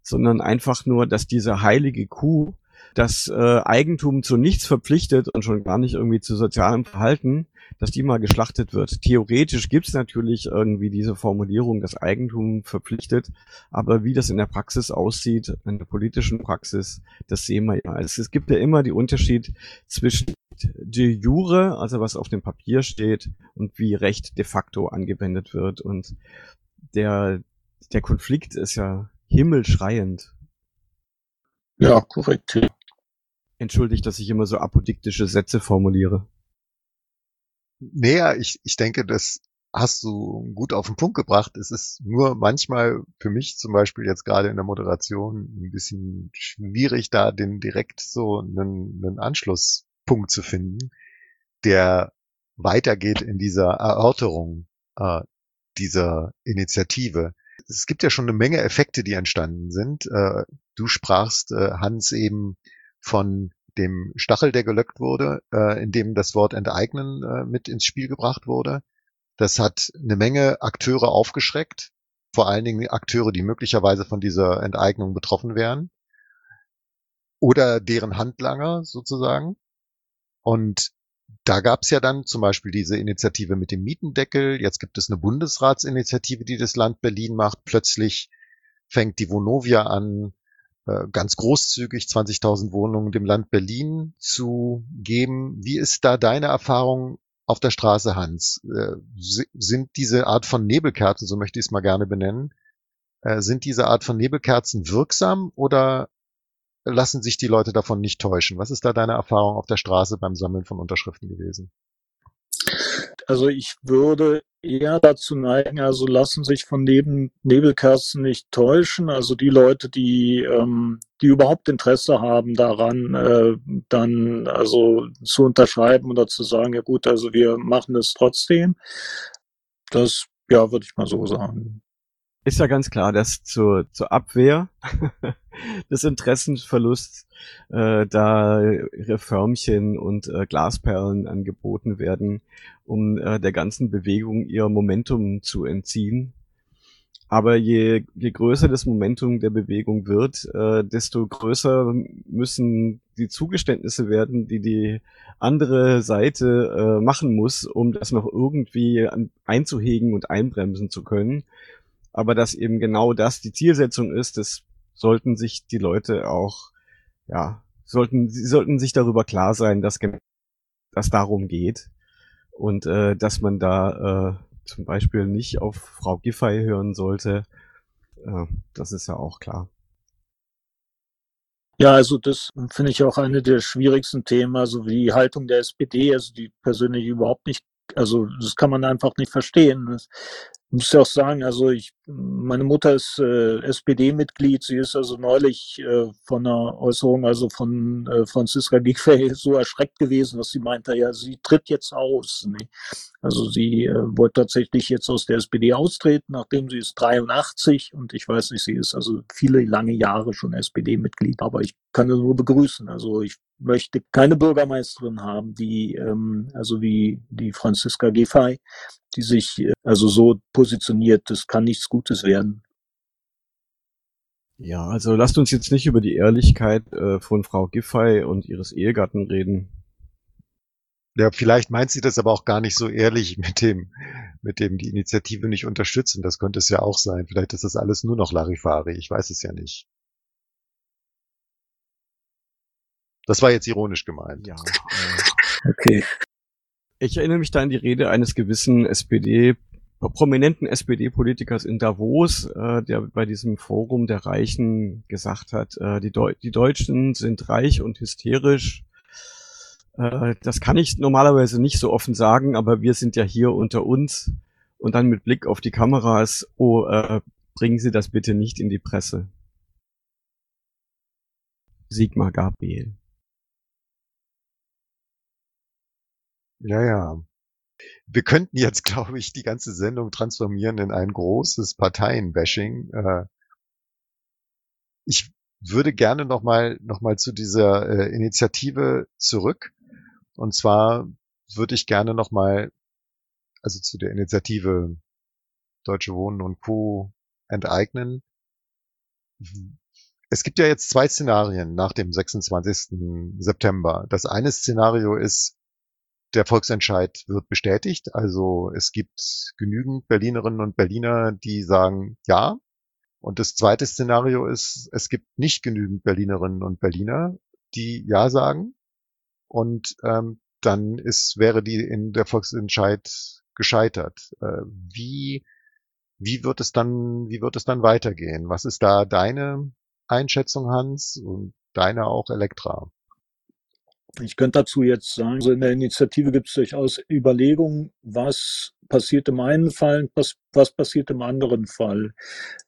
sondern einfach nur, dass diese heilige Kuh das äh, Eigentum zu nichts verpflichtet und schon gar nicht irgendwie zu sozialem Verhalten, dass die mal geschlachtet wird. Theoretisch gibt's natürlich irgendwie diese Formulierung, das Eigentum verpflichtet, aber wie das in der Praxis aussieht, in der politischen Praxis, das sehen wir ja. Es, es gibt ja immer die Unterschied zwischen de jure, also was auf dem Papier steht, und wie Recht de facto angewendet wird. Und der, der Konflikt ist ja himmelschreiend. Ja, korrekt. Entschuldigt, dass ich immer so apodiktische Sätze formuliere. Naja, ich, ich denke, das hast du gut auf den Punkt gebracht. Es ist nur manchmal für mich zum Beispiel jetzt gerade in der Moderation ein bisschen schwierig, da den direkt so einen, einen Anschlusspunkt zu finden, der weitergeht in dieser Erörterung äh, dieser Initiative. Es gibt ja schon eine Menge Effekte, die entstanden sind. Äh, du sprachst, äh, Hans, eben von dem Stachel, der gelöckt wurde, äh, in dem das Wort enteignen mit ins Spiel gebracht wurde. Das hat eine Menge Akteure aufgeschreckt, vor allen Dingen Akteure, die möglicherweise von dieser Enteignung betroffen wären oder deren Handlanger sozusagen. Und da gab es ja dann zum Beispiel diese Initiative mit dem Mietendeckel. Jetzt gibt es eine Bundesratsinitiative, die das Land Berlin macht. Plötzlich fängt die Vonovia an, äh, ganz großzügig 20.000 Wohnungen dem Land Berlin zu geben. Wie ist da deine Erfahrung auf der Straße, Hans? Äh, sind diese Art von Nebelkerzen, so möchte ich es mal gerne benennen, äh, sind diese Art von Nebelkerzen wirksam oder lassen sich die Leute davon nicht täuschen? Was ist da deine Erfahrung auf der Straße beim Sammeln von Unterschriften gewesen? Also ich würde eher dazu neigen, also lassen sich von neben Nebelkerzen nicht täuschen. Also die Leute, die, ähm, die überhaupt Interesse haben daran, äh, dann also zu unterschreiben oder zu sagen, ja gut, also wir machen es trotzdem. Das, ja, würde ich mal so sagen ist ja ganz klar, dass zur, zur Abwehr *laughs* des Interessenverlusts äh, da Reformchen und äh, Glasperlen angeboten werden, um äh, der ganzen Bewegung ihr Momentum zu entziehen. Aber je, je größer das Momentum der Bewegung wird, äh, desto größer müssen die Zugeständnisse werden, die die andere Seite äh, machen muss, um das noch irgendwie einzuhegen und einbremsen zu können. Aber dass eben genau das die Zielsetzung ist, das sollten sich die Leute auch, ja, sollten, sie sollten sich darüber klar sein, dass dass darum geht und äh, dass man da äh, zum Beispiel nicht auf Frau Giffey hören sollte. Äh, das ist ja auch klar. Ja, also das finde ich auch eine der schwierigsten Themen, also die Haltung der SPD, also die persönlich überhaupt nicht, also das kann man einfach nicht verstehen. Das, muss ja auch sagen, also ich, meine Mutter ist äh, SPD-Mitglied. Sie ist also neulich äh, von einer Äußerung, also von äh, Franziska Giffey *laughs* so erschreckt gewesen, dass sie meinte, ja, sie tritt jetzt aus. Nee. Also sie äh, wollte tatsächlich jetzt aus der SPD austreten, nachdem sie ist 83 und ich weiß nicht, sie ist also viele lange Jahre schon SPD-Mitglied, aber ich kann es nur begrüßen. Also ich möchte keine Bürgermeisterin haben, die ähm, also wie die Franziska Giffey, die sich äh, also so positioniert, das kann nichts Gutes werden. Ja, also lasst uns jetzt nicht über die Ehrlichkeit äh, von Frau Giffey und ihres Ehegatten reden. Ja, vielleicht meint sie das aber auch gar nicht so ehrlich *laughs* mit dem, mit dem die Initiative nicht unterstützen. Das könnte es ja auch sein. Vielleicht ist das alles nur noch Larifari. Ich weiß es ja nicht. Das war jetzt ironisch gemeint. Ja. Äh, okay. Ich erinnere mich da an die Rede eines gewissen SPD, prominenten SPD-Politikers in Davos, äh, der bei diesem Forum der Reichen gesagt hat, äh, die, Deu die Deutschen sind reich und hysterisch. Äh, das kann ich normalerweise nicht so offen sagen, aber wir sind ja hier unter uns. Und dann mit Blick auf die Kameras, oh, äh, bringen Sie das bitte nicht in die Presse. Sigmar Gabriel. Ja, ja. Wir könnten jetzt, *laughs* glaube ich, die ganze Sendung transformieren in ein großes Parteienbashing. Äh, ich würde gerne nochmal noch mal zu dieser äh, Initiative zurück. Und zwar würde ich gerne nochmal, also zu der Initiative Deutsche Wohnen und Co. enteignen. Es gibt ja jetzt zwei Szenarien nach dem 26. September. Das eine Szenario ist, der Volksentscheid wird bestätigt. Also es gibt genügend Berlinerinnen und Berliner, die sagen ja. Und das zweite Szenario ist, es gibt nicht genügend Berlinerinnen und Berliner, die ja sagen. Und ähm, dann ist, wäre die in der Volksentscheid gescheitert. Äh, wie, wie wird es dann, wie wird es dann weitergehen? Was ist da deine Einschätzung, Hans, und deine auch, Elektra? Ich könnte dazu jetzt sagen, so in der Initiative gibt es durchaus Überlegungen, was passiert im einen Fall, was, was passiert im anderen Fall.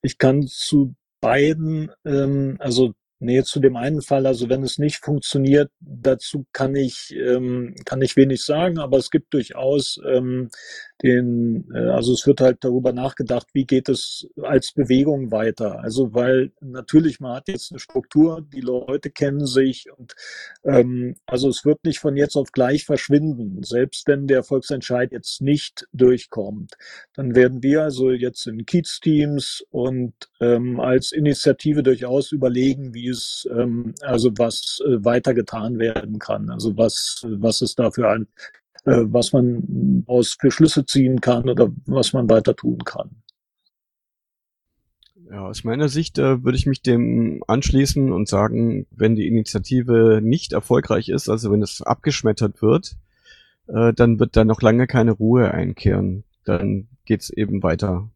Ich kann zu beiden, ähm, also Nee, zu dem einen Fall, also wenn es nicht funktioniert, dazu kann ich, ähm, kann ich wenig sagen, aber es gibt durchaus ähm, den, äh, also es wird halt darüber nachgedacht, wie geht es als Bewegung weiter. Also weil natürlich man hat jetzt eine Struktur, die Leute kennen sich und ähm, also es wird nicht von jetzt auf gleich verschwinden. Selbst wenn der Volksentscheid jetzt nicht durchkommt, dann werden wir also jetzt in Kiez-Teams und ähm, als Initiative durchaus überlegen, wie es, ähm, also was äh, weiter getan werden kann. Also was, was es da für ein, äh, was man aus für Schlüsse ziehen kann oder was man weiter tun kann. Ja, aus meiner Sicht äh, würde ich mich dem anschließen und sagen, wenn die Initiative nicht erfolgreich ist, also wenn es abgeschmettert wird, äh, dann wird da noch lange keine Ruhe einkehren. Dann geht's eben weiter.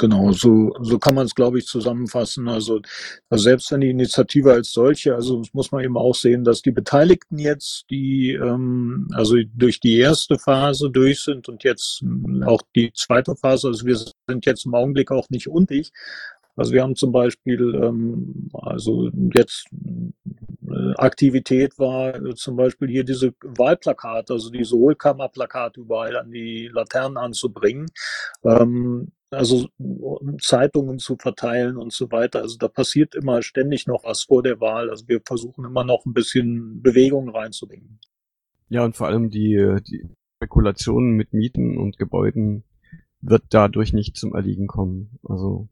Genau, so, so kann man es, glaube ich, zusammenfassen. Also, also selbst wenn die Initiative als solche, also muss man eben auch sehen, dass die Beteiligten jetzt, die ähm, also durch die erste Phase durch sind und jetzt auch die zweite Phase, also wir sind jetzt im Augenblick auch nicht undig. Also wir haben zum Beispiel, ähm, also jetzt äh, Aktivität war äh, zum Beispiel hier diese Wahlplakate, also diese Hohlkammerplakate überall an die Laternen anzubringen. Ähm, also Zeitungen zu verteilen und so weiter. Also da passiert immer ständig noch was vor der Wahl. Also wir versuchen immer noch ein bisschen Bewegung reinzubringen. Ja, und vor allem die, die Spekulationen mit Mieten und Gebäuden wird dadurch nicht zum Erliegen kommen. Also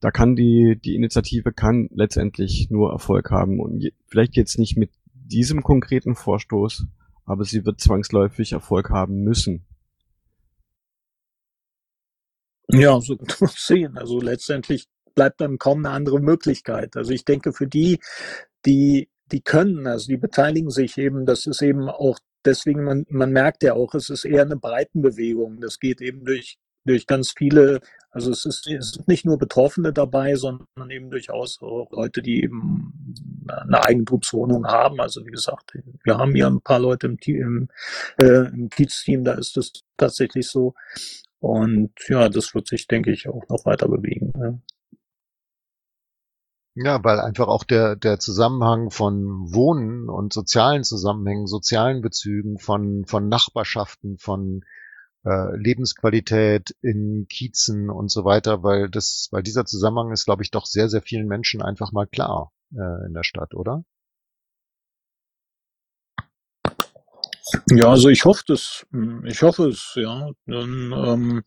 da kann die, die Initiative kann letztendlich nur Erfolg haben und je, vielleicht jetzt nicht mit diesem konkreten Vorstoß, aber sie wird zwangsläufig Erfolg haben müssen. Ja, so kann *laughs* sehen. Also letztendlich bleibt dann kaum eine andere Möglichkeit. Also ich denke, für die, die, die können, also die beteiligen sich eben, das ist eben auch deswegen, man, man merkt ja auch, es ist eher eine Breitenbewegung. Das geht eben durch, durch ganz viele, also es, ist, es sind nicht nur Betroffene dabei, sondern eben durchaus auch Leute, die eben eine Eigentumswohnung haben. Also wie gesagt, wir haben hier ein paar Leute im, im, äh, im Kiez-Team, da ist es tatsächlich so. Und ja, das wird sich, denke ich, auch noch weiter bewegen. Ja. Ja, weil einfach auch der, der Zusammenhang von Wohnen und sozialen Zusammenhängen, sozialen Bezügen, von, von Nachbarschaften, von äh, Lebensqualität in Kiezen und so weiter, weil das, weil dieser Zusammenhang ist, glaube ich, doch sehr, sehr vielen Menschen einfach mal klar äh, in der Stadt, oder? Ja, also ich hoffe das, ich hoffe es, ja. Dann, ähm,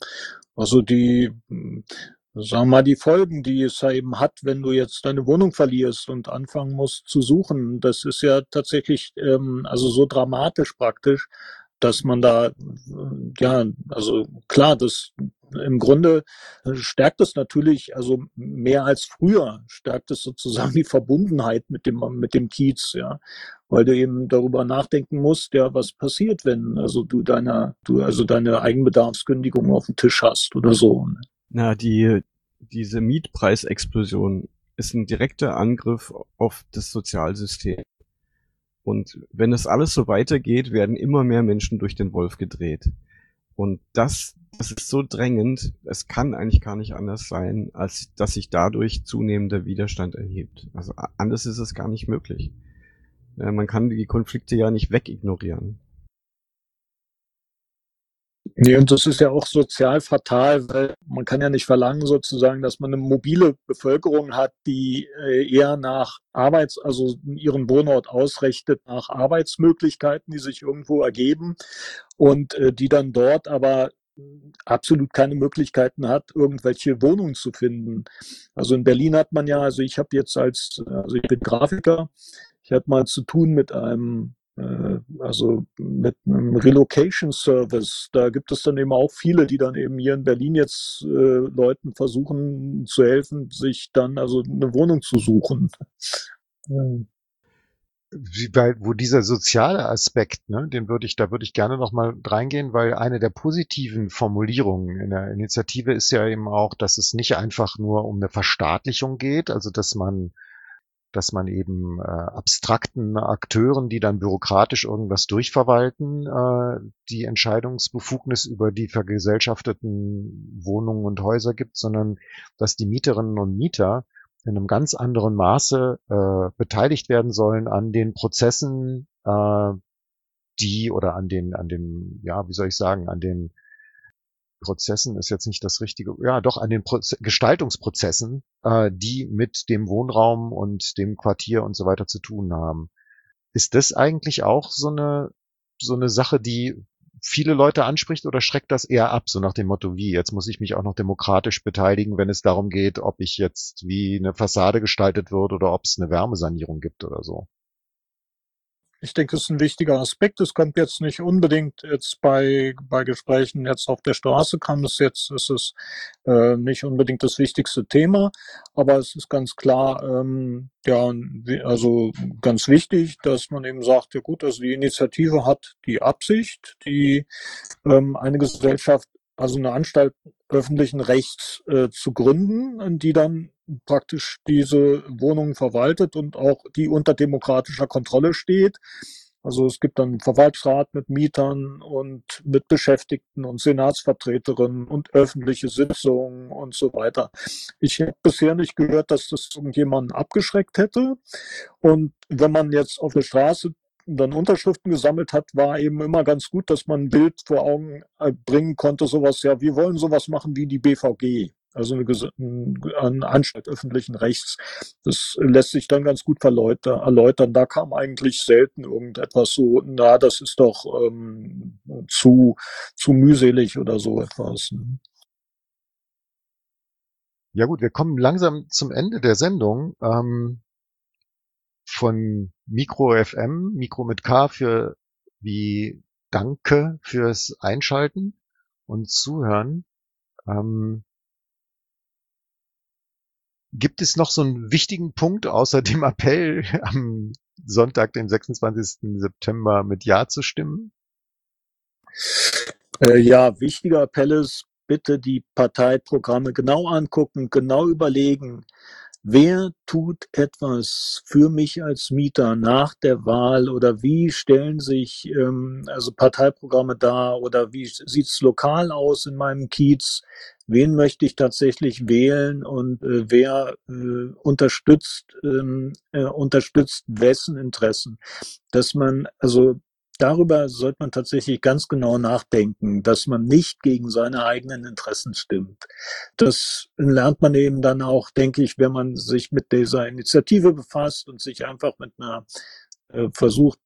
also die sagen wir mal, die Folgen, die es eben hat, wenn du jetzt deine Wohnung verlierst und anfangen musst zu suchen, das ist ja tatsächlich ähm, also so dramatisch praktisch, dass man da, ja, also klar, das im Grunde stärkt es natürlich, also mehr als früher, stärkt es sozusagen *laughs* die Verbundenheit mit dem, mit dem Kiez, ja. Weil du eben darüber nachdenken musst, ja, was passiert, wenn also du deiner, du also deine Eigenbedarfskündigung auf dem Tisch hast oder so. Ne? Na, die, diese Mietpreisexplosion ist ein direkter Angriff auf das Sozialsystem. Und wenn es alles so weitergeht, werden immer mehr Menschen durch den Wolf gedreht. Und das, das ist so drängend, es kann eigentlich gar nicht anders sein, als dass sich dadurch zunehmender Widerstand erhebt. Also anders ist es gar nicht möglich. Man kann die Konflikte ja nicht wegignorieren. Nee, und das ist ja auch sozial fatal, weil man kann ja nicht verlangen sozusagen, dass man eine mobile Bevölkerung hat, die äh, eher nach Arbeits-, also ihren Wohnort ausrichtet nach Arbeitsmöglichkeiten, die sich irgendwo ergeben und äh, die dann dort aber absolut keine Möglichkeiten hat, irgendwelche Wohnungen zu finden. Also in Berlin hat man ja, also ich habe jetzt als, also ich bin Grafiker, ich hatte mal zu tun mit einem also mit einem Relocation Service. Da gibt es dann eben auch viele, die dann eben hier in Berlin jetzt äh, Leuten versuchen zu helfen, sich dann also eine Wohnung zu suchen. Wie bei, wo dieser soziale Aspekt, ne, den würde ich, da würde ich gerne noch mal reingehen, weil eine der positiven Formulierungen in der Initiative ist ja eben auch, dass es nicht einfach nur um eine Verstaatlichung geht, also dass man dass man eben äh, abstrakten Akteuren, die dann bürokratisch irgendwas durchverwalten, äh, die Entscheidungsbefugnis über die vergesellschafteten Wohnungen und Häuser gibt, sondern dass die Mieterinnen und Mieter in einem ganz anderen Maße äh, beteiligt werden sollen an den Prozessen, äh, die oder an den, an den, ja, wie soll ich sagen, an den Prozessen ist jetzt nicht das richtige, ja doch an den Proze Gestaltungsprozessen, äh, die mit dem Wohnraum und dem Quartier und so weiter zu tun haben. Ist das eigentlich auch so eine so eine Sache, die viele Leute anspricht oder schreckt das eher ab, so nach dem Motto, wie, jetzt muss ich mich auch noch demokratisch beteiligen, wenn es darum geht, ob ich jetzt wie eine Fassade gestaltet wird oder ob es eine Wärmesanierung gibt oder so? Ich denke, es ist ein wichtiger Aspekt. Es kommt jetzt nicht unbedingt jetzt bei, bei Gesprächen jetzt auf der Straße kam es jetzt, ist es äh, nicht unbedingt das wichtigste Thema, aber es ist ganz klar, ähm, ja, also ganz wichtig, dass man eben sagt, ja gut, also die Initiative hat die Absicht, die ähm, eine Gesellschaft also eine Anstalt öffentlichen Rechts äh, zu gründen, die dann praktisch diese Wohnungen verwaltet und auch die unter demokratischer Kontrolle steht. Also es gibt dann einen Verwaltungsrat mit Mietern und mit Beschäftigten und Senatsvertreterinnen und öffentliche Sitzungen und so weiter. Ich habe bisher nicht gehört, dass das irgendjemanden abgeschreckt hätte. Und wenn man jetzt auf der Straße dann Unterschriften gesammelt hat, war eben immer ganz gut, dass man ein Bild vor Augen äh, bringen konnte, sowas, ja, wir wollen sowas machen wie die BVG, also eine, eine Anstalt öffentlichen Rechts. Das lässt sich dann ganz gut erläutern. Da kam eigentlich selten irgendetwas so, na, das ist doch ähm, zu, zu mühselig oder so etwas. Ne? Ja gut, wir kommen langsam zum Ende der Sendung. Ähm, von Mikro FM, Mikro mit K für wie Danke fürs Einschalten und Zuhören. Ähm, Gibt es noch so einen wichtigen Punkt außer dem Appell *laughs* am Sonntag, den 26. September mit Ja zu stimmen? Äh, ja, wichtiger Appell ist, bitte die Parteiprogramme genau angucken, genau überlegen, wer tut etwas für mich als Mieter nach der Wahl oder wie stellen sich ähm, also Parteiprogramme dar oder wie sieht's lokal aus in meinem Kiez? Wen möchte ich tatsächlich wählen und äh, wer äh, unterstützt ähm, äh, unterstützt wessen Interessen? Dass man also darüber sollte man tatsächlich ganz genau nachdenken, dass man nicht gegen seine eigenen Interessen stimmt. Das lernt man eben dann auch, denke ich, wenn man sich mit dieser Initiative befasst und sich einfach mit einer äh, versucht,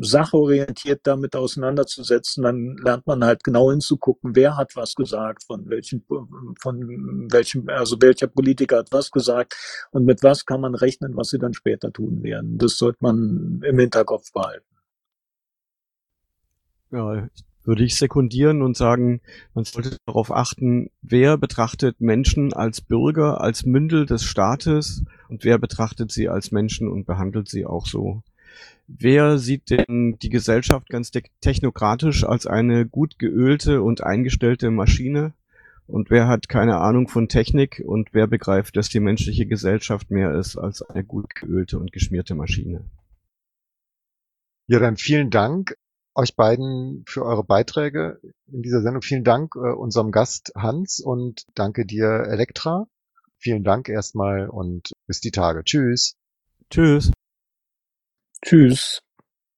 sachorientiert damit auseinanderzusetzen, dann lernt man halt genau hinzugucken, wer hat was gesagt, von welchem, von welchem, also welcher Politiker hat was gesagt und mit was kann man rechnen, was sie dann später tun werden. Das sollte man im Hinterkopf behalten. Ja, würde ich sekundieren und sagen, man sollte darauf achten, wer betrachtet Menschen als Bürger, als Mündel des Staates und wer betrachtet sie als Menschen und behandelt sie auch so. Wer sieht denn die Gesellschaft ganz technokratisch als eine gut geölte und eingestellte Maschine? Und wer hat keine Ahnung von Technik und wer begreift, dass die menschliche Gesellschaft mehr ist als eine gut geölte und geschmierte Maschine? Ja, dann vielen Dank euch beiden für eure Beiträge in dieser Sendung. Vielen Dank äh, unserem Gast Hans und danke dir Elektra. Vielen Dank erstmal und bis die Tage. Tschüss. Tschüss. Tschüss.